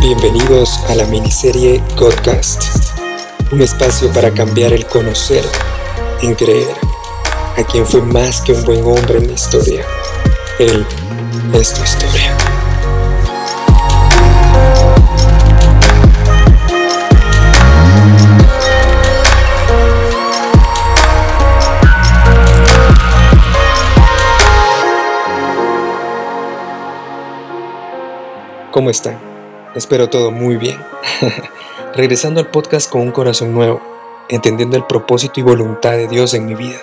Bienvenidos a la miniserie Godcast, un espacio para cambiar el conocer en creer a quien fue más que un buen hombre en la historia. Él es tu historia. ¿Cómo están? Espero todo muy bien. Regresando al podcast con un corazón nuevo, entendiendo el propósito y voluntad de Dios en mi vida.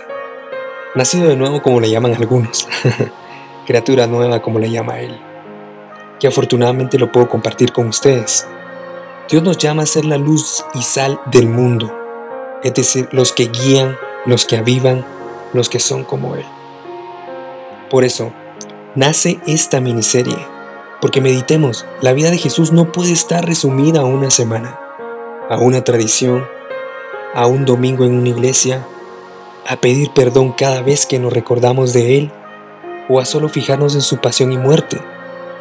Nacido de nuevo como le llaman algunos. Criatura nueva como le llama Él. Que afortunadamente lo puedo compartir con ustedes. Dios nos llama a ser la luz y sal del mundo. Es decir, los que guían, los que avivan, los que son como Él. Por eso, nace esta miniserie porque meditemos, la vida de Jesús no puede estar resumida a una semana, a una tradición, a un domingo en una iglesia, a pedir perdón cada vez que nos recordamos de Él, o a solo fijarnos en su pasión y muerte,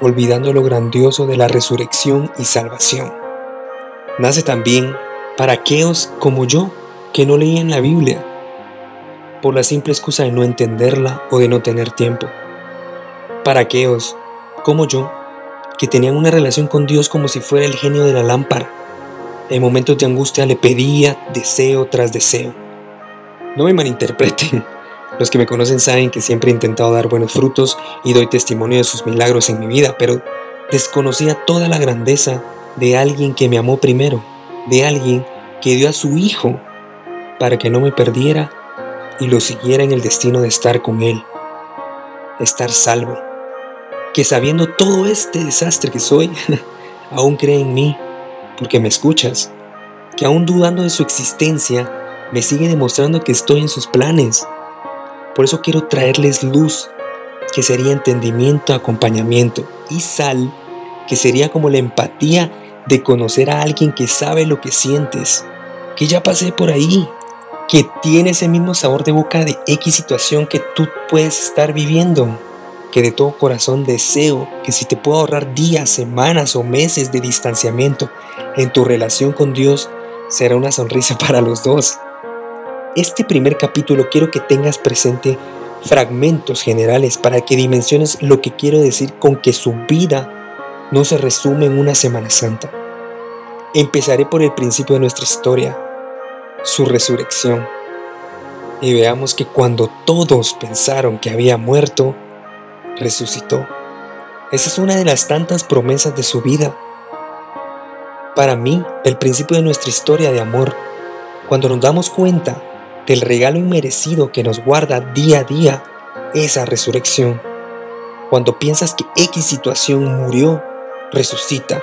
olvidando lo grandioso de la resurrección y salvación. Nace también para aquellos como yo que no leían la Biblia, por la simple excusa de no entenderla o de no tener tiempo. Para aquellos como yo que tenían una relación con Dios como si fuera el genio de la lámpara. En momentos de angustia le pedía deseo tras deseo. No me malinterpreten. Los que me conocen saben que siempre he intentado dar buenos frutos y doy testimonio de sus milagros en mi vida, pero desconocía toda la grandeza de alguien que me amó primero, de alguien que dio a su hijo para que no me perdiera y lo siguiera en el destino de estar con él, estar salvo que sabiendo todo este desastre que soy, aún cree en mí, porque me escuchas, que aún dudando de su existencia, me sigue demostrando que estoy en sus planes. Por eso quiero traerles luz, que sería entendimiento, acompañamiento, y sal, que sería como la empatía de conocer a alguien que sabe lo que sientes, que ya pasé por ahí, que tiene ese mismo sabor de boca de X situación que tú puedes estar viviendo que de todo corazón deseo que si te puedo ahorrar días, semanas o meses de distanciamiento en tu relación con Dios, será una sonrisa para los dos. Este primer capítulo quiero que tengas presente fragmentos generales para que dimensiones lo que quiero decir con que su vida no se resume en una Semana Santa. Empezaré por el principio de nuestra historia, su resurrección. Y veamos que cuando todos pensaron que había muerto, resucitó. Esa es una de las tantas promesas de su vida. Para mí, el principio de nuestra historia de amor, cuando nos damos cuenta del regalo inmerecido que nos guarda día a día, esa resurrección. Cuando piensas que X situación murió, resucita.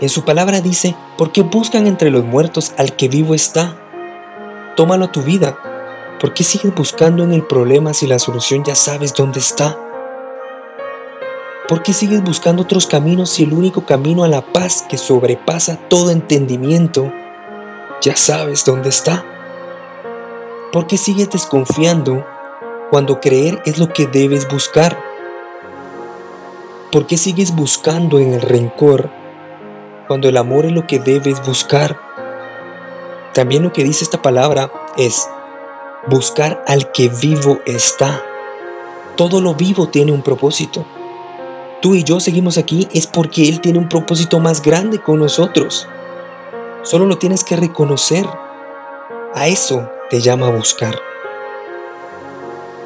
En su palabra dice, ¿por qué buscan entre los muertos al que vivo está? Tómalo a tu vida ¿Por qué sigues buscando en el problema si la solución ya sabes dónde está? ¿Por qué sigues buscando otros caminos si el único camino a la paz que sobrepasa todo entendimiento ya sabes dónde está? ¿Por qué sigues desconfiando cuando creer es lo que debes buscar? ¿Por qué sigues buscando en el rencor cuando el amor es lo que debes buscar? También lo que dice esta palabra es, buscar al que vivo está. Todo lo vivo tiene un propósito. Tú y yo seguimos aquí es porque Él tiene un propósito más grande con nosotros. Solo lo tienes que reconocer. A eso te llama buscar.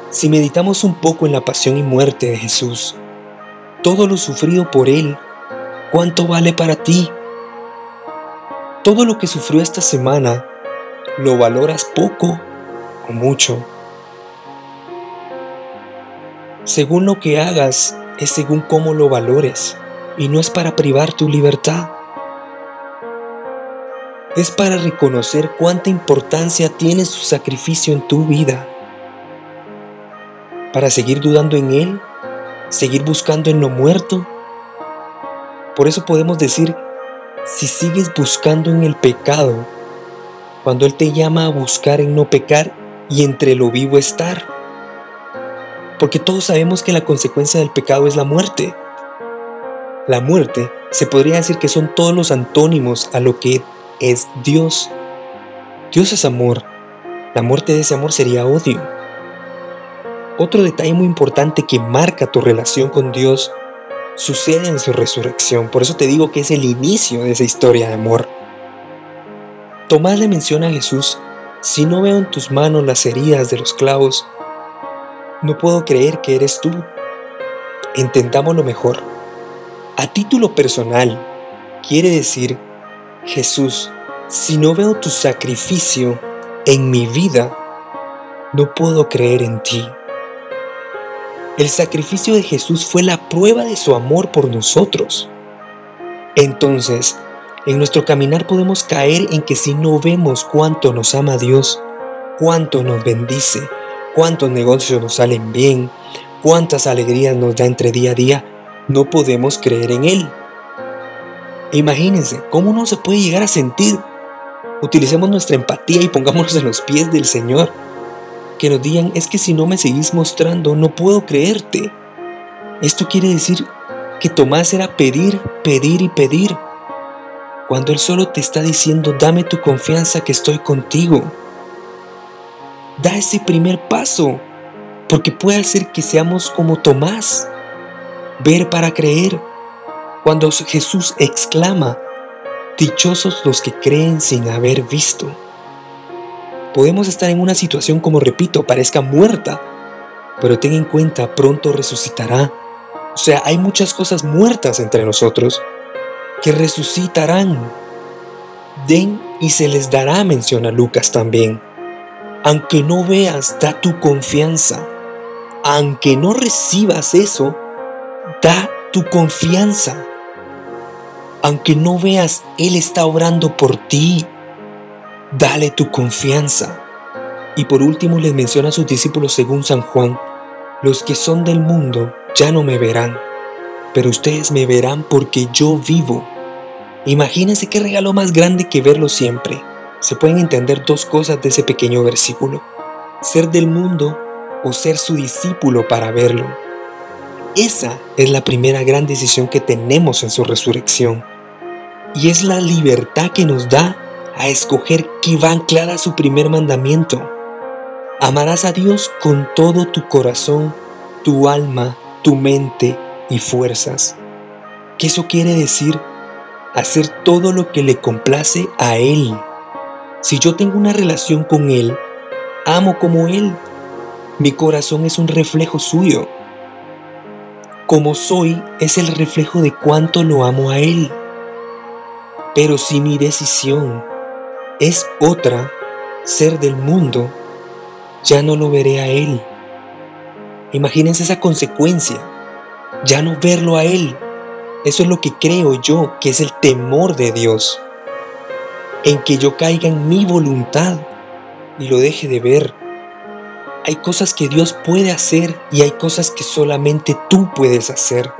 Si meditamos un poco en la pasión y muerte de Jesús, todo lo sufrido por Él, ¿cuánto vale para ti? Todo lo que sufrió esta semana, ¿lo valoras poco mucho. Según lo que hagas es según cómo lo valores y no es para privar tu libertad. Es para reconocer cuánta importancia tiene su sacrificio en tu vida. Para seguir dudando en Él, seguir buscando en lo muerto Por eso podemos decir, si sigues buscando en el pecado, cuando Él te llama a buscar en no pecar y entre lo vivo estar. Porque todos sabemos que la consecuencia del pecado es la muerte. La muerte se podría decir que son todos los antónimos a lo que es Dios. Dios es amor. La muerte de ese amor sería odio. Otro detalle muy importante que marca tu relación con Dios sucede en su resurrección. Por eso te digo que es el inicio de esa historia de amor. Tomás le menciona a Jesús, si no veo en tus manos las heridas de los clavos, no puedo creer que eres tú. Entendámoslo mejor. A título personal, quiere decir, Jesús, si no veo tu sacrificio en mi vida, no puedo creer en ti. El sacrificio de Jesús fue la prueba de su amor por nosotros. Entonces, en nuestro caminar podemos caer en que si no vemos cuánto nos ama Dios, cuánto nos bendice, cuántos negocios nos salen bien, cuántas alegrías nos da entre día a día, no podemos creer en Él. Imagínense, ¿cómo no se puede llegar a sentir? Utilicemos nuestra empatía y pongámonos en los pies del Señor. Que nos digan, es que si no me seguís mostrando, no puedo creerte. Esto quiere decir que Tomás era pedir, pedir y pedir, cuando Él solo te está diciendo, dame tu confianza que estoy contigo. Da ese primer paso, porque puede hacer que seamos como Tomás ver para creer. Cuando Jesús exclama, dichosos los que creen sin haber visto. Podemos estar en una situación como repito, parezca muerta, pero ten en cuenta, pronto resucitará. O sea, hay muchas cosas muertas entre nosotros que resucitarán. Den y se les dará, menciona Lucas también. Aunque no veas, da tu confianza. Aunque no recibas eso, Da tu confianza. Aunque no veas, Él está obrando por ti. Dale tu confianza. Y por último les menciona a sus discípulos según San Juan, los que son del mundo ya no me verán, pero ustedes me verán porque yo vivo. Imagínense qué regalo más grande que verlo siempre. Se pueden entender dos cosas de ese pequeño versículo. Ser del mundo o ser su discípulo para verlo. Esa es la primera gran decisión que tenemos en su resurrección. Y es la libertad que nos da a escoger que va anclada a su primer mandamiento. Amarás a Dios con todo tu corazón, tu alma, tu mente y fuerzas. ¿Qué eso quiere decir? Hacer todo lo que le complace a Él. Si yo tengo una relación con Él, amo como Él. Mi corazón es un reflejo suyo como soy es el reflejo de cuánto lo amo a Él. Pero si mi decisión es otra, ser del mundo, ya no lo veré a Él. Imagínense esa consecuencia, ya no verlo a Él. Eso es lo que creo yo que es el temor de Dios. En que yo caiga en mi voluntad y lo deje de ver hay cosas que Dios puede hacer y hay cosas que solamente tú puedes hacer.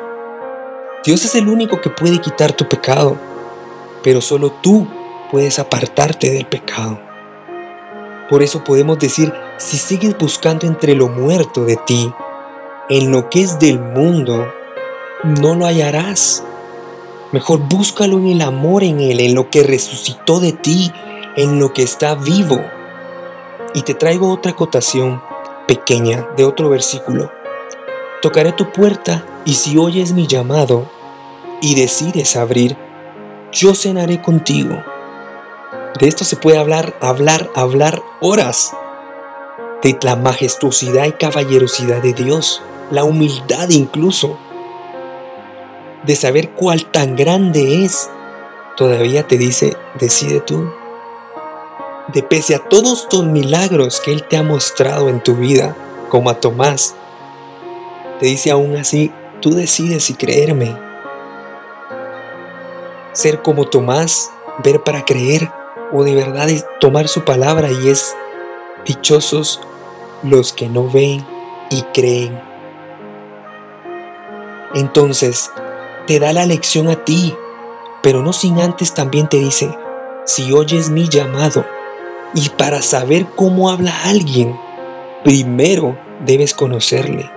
Dios es el único que puede quitar tu pecado, pero solo tú puedes apartarte del pecado. Por eso podemos decir, si sigues buscando entre lo muerto de ti, en lo que es del mundo, no lo hallarás. Mejor búscalo en el amor en Él, en lo que resucitó de ti, en lo que está vivo. Y te traigo otra acotación pequeña de otro versículo. Tocaré tu puerta y si oyes mi llamado y decides abrir, yo cenaré contigo. De esto se puede hablar, hablar, hablar horas. De la majestuosidad y caballerosidad de Dios, la humildad incluso. De saber cuál tan grande es, todavía te dice, decide tú de pese a todos tus milagros que Él te ha mostrado en tu vida, como a Tomás, te dice aún así, tú decides si creerme. Ser como Tomás, ver para creer, o de verdad tomar su palabra y es dichosos los que no ven y creen. Entonces, te da la lección a ti, pero no sin antes también te dice, si oyes mi llamado, y para saber cómo habla alguien, primero debes conocerle.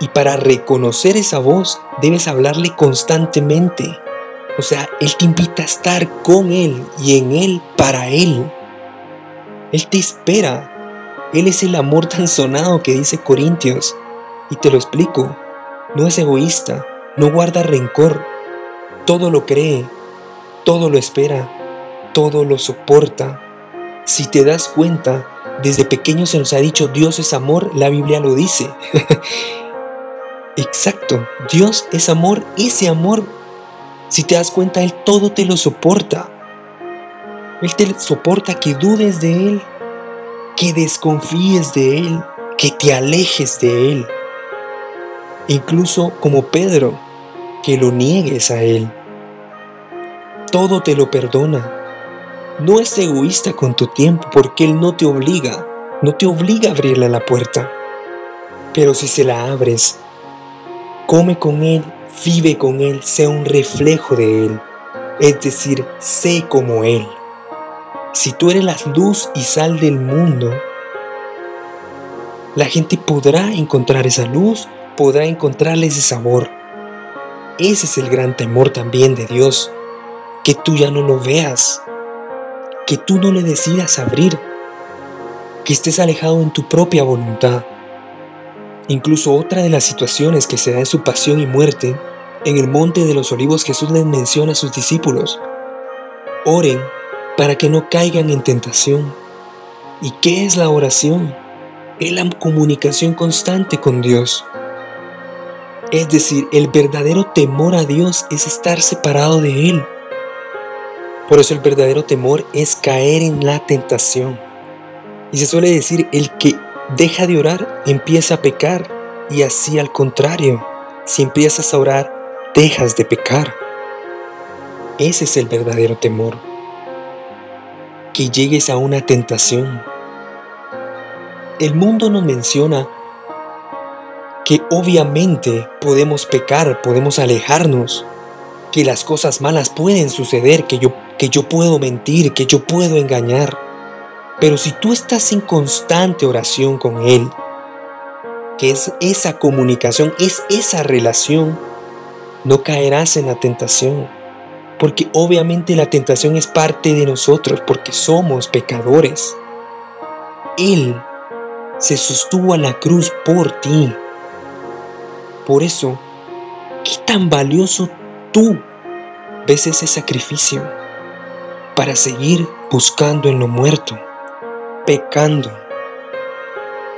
Y para reconocer esa voz, debes hablarle constantemente. O sea, Él te invita a estar con Él y en Él para Él. Él te espera. Él es el amor tan sonado que dice Corintios. Y te lo explico. No es egoísta, no guarda rencor. Todo lo cree, todo lo espera, todo lo soporta. Si te das cuenta, desde pequeño se nos ha dicho Dios es amor, la Biblia lo dice. Exacto, Dios es amor, ese amor, si te das cuenta, Él todo te lo soporta. Él te soporta que dudes de Él, que desconfíes de Él, que te alejes de Él. Incluso como Pedro, que lo niegues a Él. Todo te lo perdona. No es egoísta con tu tiempo porque Él no te obliga, no te obliga a abrirle la puerta. Pero si se la abres, come con Él, vive con Él, sea un reflejo de Él. Es decir, sé como Él. Si tú eres la luz y sal del mundo, la gente podrá encontrar esa luz, podrá encontrarle ese sabor. Ese es el gran temor también de Dios, que tú ya no lo veas, que tú no le decidas abrir, que estés alejado en tu propia voluntad. Incluso otra de las situaciones que se da en su pasión y muerte, en el monte de los olivos Jesús les menciona a sus discípulos, oren para que no caigan en tentación. ¿Y qué es la oración? Es la comunicación constante con Dios. Es decir, el verdadero temor a Dios es estar separado de Él. Por eso el verdadero temor es caer en la tentación. Y se suele decir, el que deja de orar, empieza a pecar. Y así al contrario, si empiezas a orar, dejas de pecar. Ese es el verdadero temor. Que llegues a una tentación. El mundo nos menciona que obviamente podemos pecar, podemos alejarnos, que las cosas malas pueden suceder, que yo, que yo puedo mentir, que yo puedo engañar. Pero si tú estás en constante oración con Él, que es esa comunicación, es esa relación, no caerás en la tentación. Porque obviamente la tentación es parte de nosotros, porque somos pecadores. Él se sostuvo a la cruz por ti. Por eso, ¿qué tan valioso tú ves ese sacrificio para seguir buscando en lo muerto? pecando.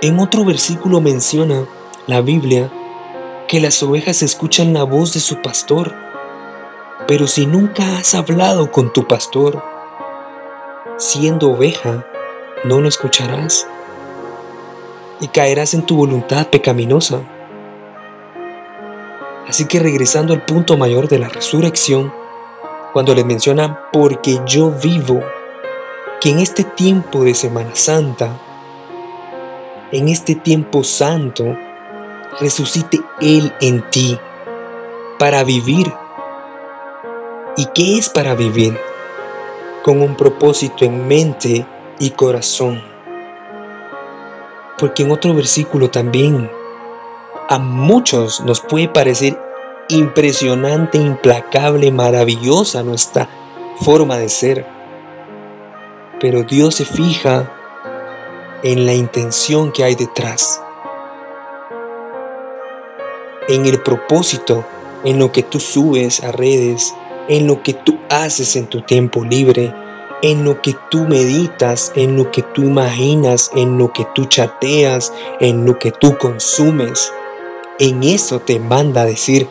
En otro versículo menciona la Biblia que las ovejas escuchan la voz de su pastor, pero si nunca has hablado con tu pastor, siendo oveja, no lo escucharás y caerás en tu voluntad pecaminosa. Así que regresando al punto mayor de la resurrección, cuando le menciona, porque yo vivo, que en este tiempo de Semana Santa, en este tiempo santo, resucite Él en ti para vivir. ¿Y qué es para vivir? Con un propósito en mente y corazón. Porque en otro versículo también a muchos nos puede parecer impresionante, implacable, maravillosa nuestra forma de ser pero Dios se fija en la intención que hay detrás, en el propósito, en lo que tú subes a redes, en lo que tú haces en tu tiempo libre, en lo que tú meditas, en lo que tú imaginas, en lo que tú chateas, en lo que tú consumes. En eso te manda a decir,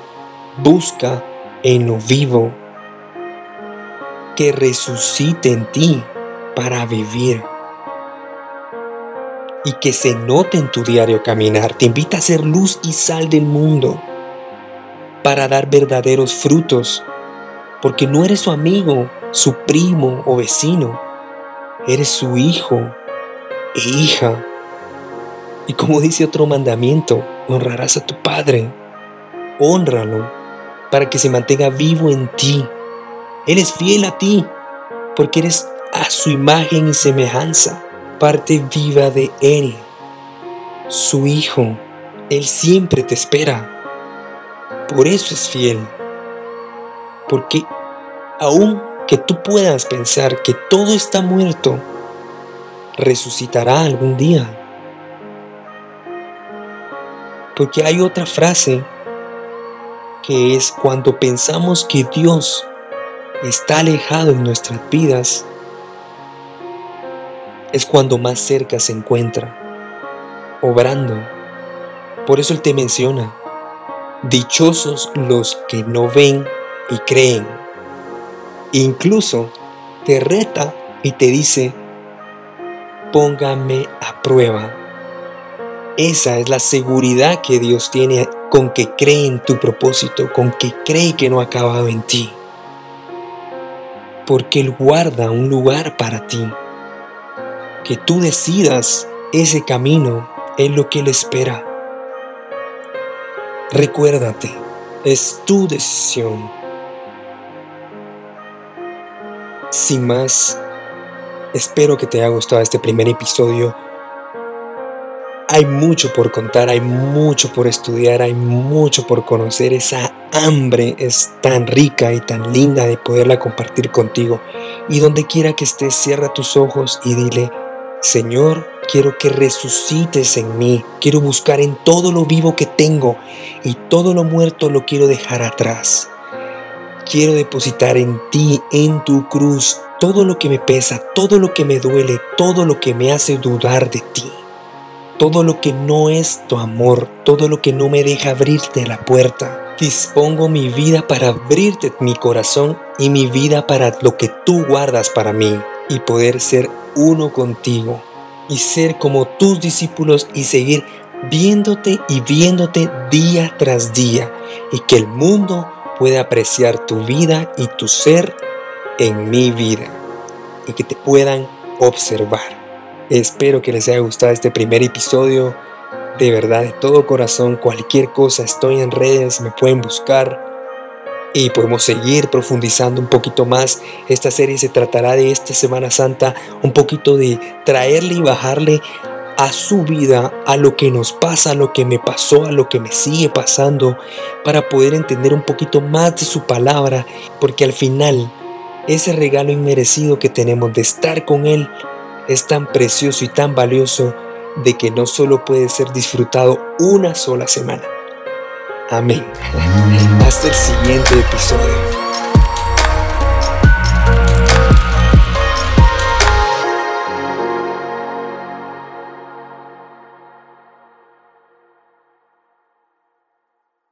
busca en lo vivo, que resucite en ti para vivir y que se note en tu diario caminar. Te invita a ser luz y sal del mundo para dar verdaderos frutos, porque no eres su amigo, su primo o vecino, eres su hijo e hija. Y como dice otro mandamiento, honrarás a tu padre honralo para que se mantenga vivo en ti. Él es fiel a ti porque eres a su imagen y semejanza, parte viva de Él, su Hijo. Él siempre te espera. Por eso es fiel. Porque aun que tú puedas pensar que todo está muerto, resucitará algún día. Porque hay otra frase que es cuando pensamos que Dios está alejado en nuestras vidas, es cuando más cerca se encuentra, obrando. Por eso Él te menciona, dichosos los que no ven y creen. Incluso te reta y te dice, póngame a prueba. Esa es la seguridad que Dios tiene con que cree en tu propósito, con que cree que no ha acabado en ti. Porque Él guarda un lugar para ti. Que tú decidas ese camino es lo que Él espera. Recuérdate, es tu decisión. Sin más, espero que te haya gustado este primer episodio hay mucho por contar, hay mucho por estudiar, hay mucho por conocer. Esa hambre es tan rica y tan linda de poderla compartir contigo. Y donde quiera que estés, cierra tus ojos y dile, Señor, quiero que resucites en mí. Quiero buscar en todo lo vivo que tengo y todo lo muerto lo quiero dejar atrás. Quiero depositar en ti, en tu cruz, todo lo que me pesa, todo lo que me duele, todo lo que me hace dudar de ti todo lo que no es tu amor, todo lo que no me deja abrirte la puerta. Dispongo mi vida para abrirte mi corazón y mi vida para lo que tú guardas para mí y poder ser uno contigo y ser como tus discípulos y seguir viéndote y viéndote día tras día y que el mundo pueda apreciar tu vida y tu ser en mi vida y que te puedan observar. Espero que les haya gustado este primer episodio. De verdad, de todo corazón, cualquier cosa, estoy en redes, me pueden buscar y podemos seguir profundizando un poquito más. Esta serie se tratará de esta Semana Santa, un poquito de traerle y bajarle a su vida, a lo que nos pasa, a lo que me pasó, a lo que me sigue pasando, para poder entender un poquito más de su palabra, porque al final ese regalo inmerecido que tenemos de estar con Él es tan precioso y tan valioso de que no solo puede ser disfrutado una sola semana. Amén. Hasta el siguiente episodio.